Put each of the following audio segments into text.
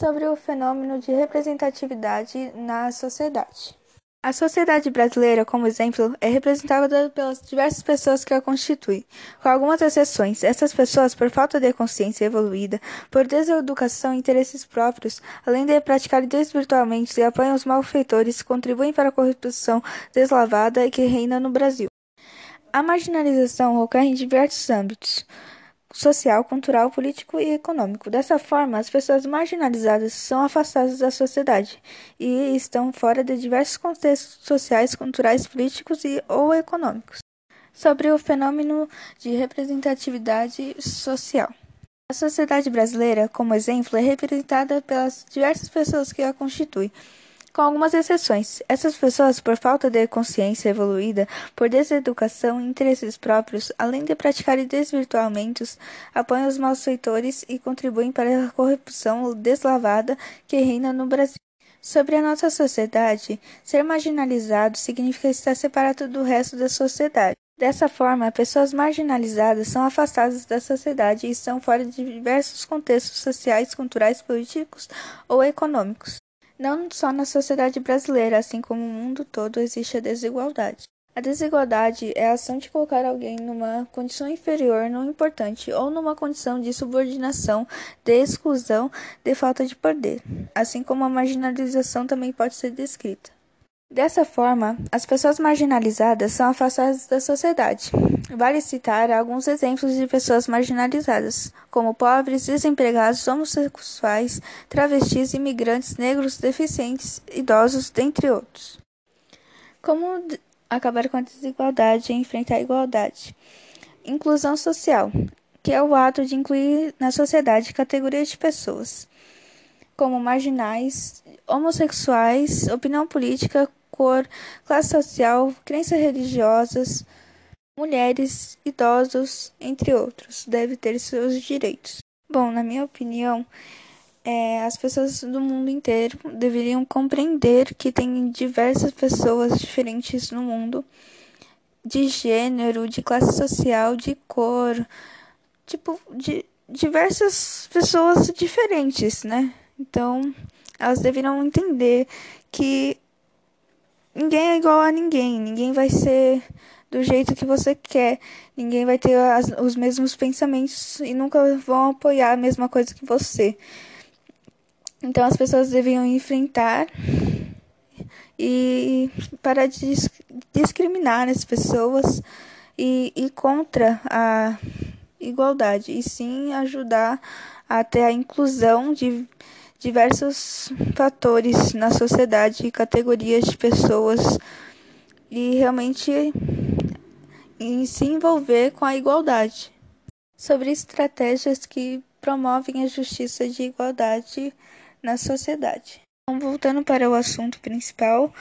sobre o fenômeno de representatividade na sociedade. A sociedade brasileira, como exemplo, é representada pelas diversas pessoas que a constituem, com algumas exceções. Essas pessoas, por falta de consciência evoluída, por deseducação e interesses próprios, além de praticarem desvirtualmente e apoiam os malfeitores, contribuem para a corrupção deslavada que reina no Brasil. A marginalização ocorre em diversos âmbitos social, cultural, político e econômico. Dessa forma, as pessoas marginalizadas são afastadas da sociedade e estão fora de diversos contextos sociais, culturais, políticos e ou econômicos. Sobre o fenômeno de representatividade social. A sociedade brasileira, como exemplo, é representada pelas diversas pessoas que a constituem com algumas exceções. Essas pessoas, por falta de consciência evoluída, por deseducação e interesses próprios, além de praticarem desvirtuamentos, apoiam os malfeitores e contribuem para a corrupção deslavada que reina no Brasil. Sobre a nossa sociedade, ser marginalizado significa estar separado do resto da sociedade. Dessa forma, pessoas marginalizadas são afastadas da sociedade e estão fora de diversos contextos sociais, culturais, políticos ou econômicos. Não só na sociedade brasileira, assim como no mundo todo, existe a desigualdade. A desigualdade é a ação de colocar alguém numa condição inferior no importante ou numa condição de subordinação, de exclusão, de falta de poder, assim como a marginalização também pode ser descrita. Dessa forma, as pessoas marginalizadas são afastadas da sociedade. Vale citar alguns exemplos de pessoas marginalizadas, como pobres, desempregados, homossexuais, travestis, imigrantes, negros, deficientes, idosos, dentre outros. Como acabar com a desigualdade e enfrentar a igualdade? Inclusão social, que é o ato de incluir na sociedade categorias de pessoas, como marginais, homossexuais, opinião política, cor, classe social, crenças religiosas, mulheres, idosos, entre outros, deve ter seus direitos. Bom, na minha opinião, é, as pessoas do mundo inteiro deveriam compreender que tem diversas pessoas diferentes no mundo, de gênero, de classe social, de cor, tipo, de diversas pessoas diferentes, né? Então, elas deveriam entender que ninguém é igual a ninguém, ninguém vai ser do jeito que você quer, ninguém vai ter as, os mesmos pensamentos e nunca vão apoiar a mesma coisa que você. Então as pessoas deviam enfrentar e parar de discriminar as pessoas e ir contra a igualdade, e sim ajudar a ter a inclusão de diversos fatores na sociedade categorias de pessoas e realmente em se envolver com a igualdade. Sobre estratégias que promovem a justiça de igualdade na sociedade. Então, voltando para o assunto principal,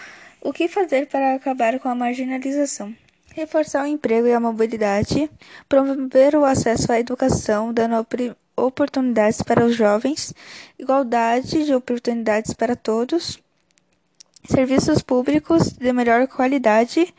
o que fazer para acabar com a marginalização? Reforçar o emprego e a mobilidade, promover o acesso à educação, dando oportunidades para os jovens, igualdade de oportunidades para todos, serviços públicos de melhor qualidade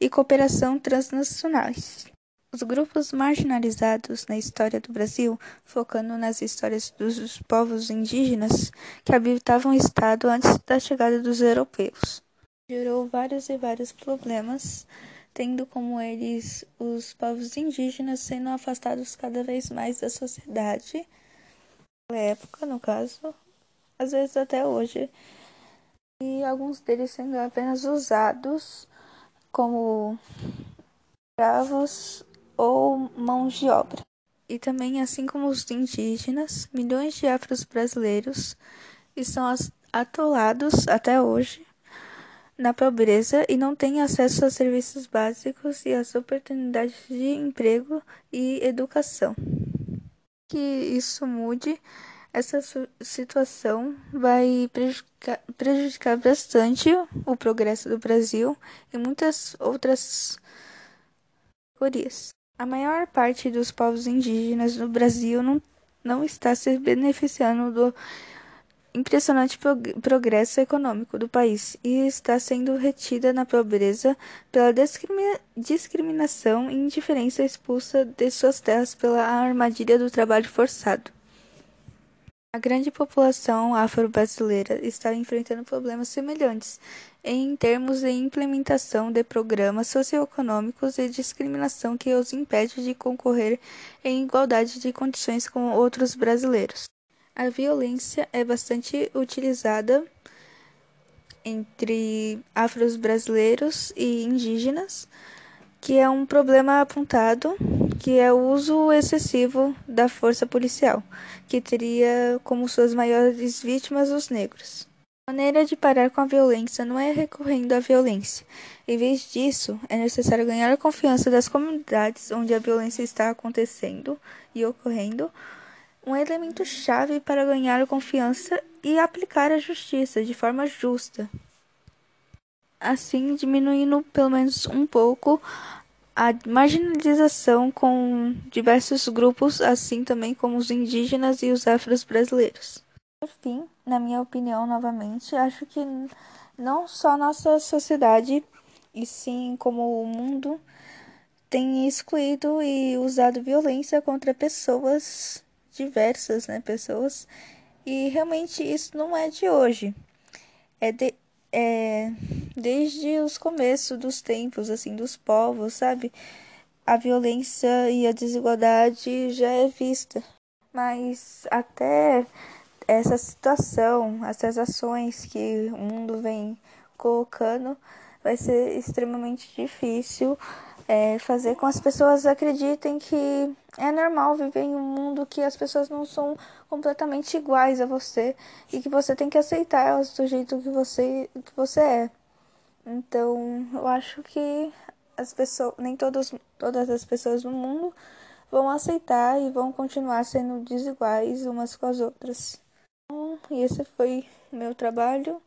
e cooperação transnacionais. Os grupos marginalizados na história do Brasil, focando nas histórias dos povos indígenas que habitavam o estado antes da chegada dos europeus, gerou vários e vários problemas tendo como eles os povos indígenas sendo afastados cada vez mais da sociedade, na época, no caso, às vezes até hoje, e alguns deles sendo apenas usados como escravos ou mãos de obra. E também, assim como os indígenas, milhões de afro-brasileiros estão atolados até hoje na pobreza e não têm acesso a serviços básicos e às oportunidades de emprego e educação. Que isso mude, essa situação vai prejudicar, prejudicar bastante o progresso do Brasil e muitas outras categorias. A maior parte dos povos indígenas no Brasil não, não está se beneficiando do impressionante progresso econômico do país e está sendo retida na pobreza pela discriminação e indiferença expulsa de suas terras pela armadilha do trabalho forçado. A grande população afro-brasileira está enfrentando problemas semelhantes em termos de implementação de programas socioeconômicos e discriminação que os impede de concorrer em igualdade de condições com outros brasileiros. A violência é bastante utilizada entre afro-brasileiros e indígenas, que é um problema apontado, que é o uso excessivo da força policial, que teria como suas maiores vítimas os negros. A maneira de parar com a violência não é recorrendo à violência. Em vez disso, é necessário ganhar a confiança das comunidades onde a violência está acontecendo e ocorrendo, um elemento chave para ganhar confiança e aplicar a justiça de forma justa. Assim, diminuindo pelo menos um pouco a marginalização com diversos grupos, assim também como os indígenas e os afros brasileiros. Por fim, na minha opinião, novamente, acho que não só nossa sociedade, e sim como o mundo tem excluído e usado violência contra pessoas diversas, né, pessoas, e realmente isso não é de hoje. É, de, é desde os começos dos tempos, assim, dos povos, sabe? A violência e a desigualdade já é vista. Mas até essa situação, essas ações que o mundo vem colocando, vai ser extremamente difícil é, fazer com que as pessoas acreditem que é normal viver em um mundo que as pessoas não são completamente iguais a você e que você tem que aceitar elas do jeito que você, que você é. Então, eu acho que as pessoas, nem todas, todas as pessoas no mundo vão aceitar e vão continuar sendo desiguais umas com as outras. E esse foi meu trabalho.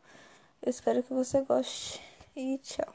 Eu espero que você goste. E tchau.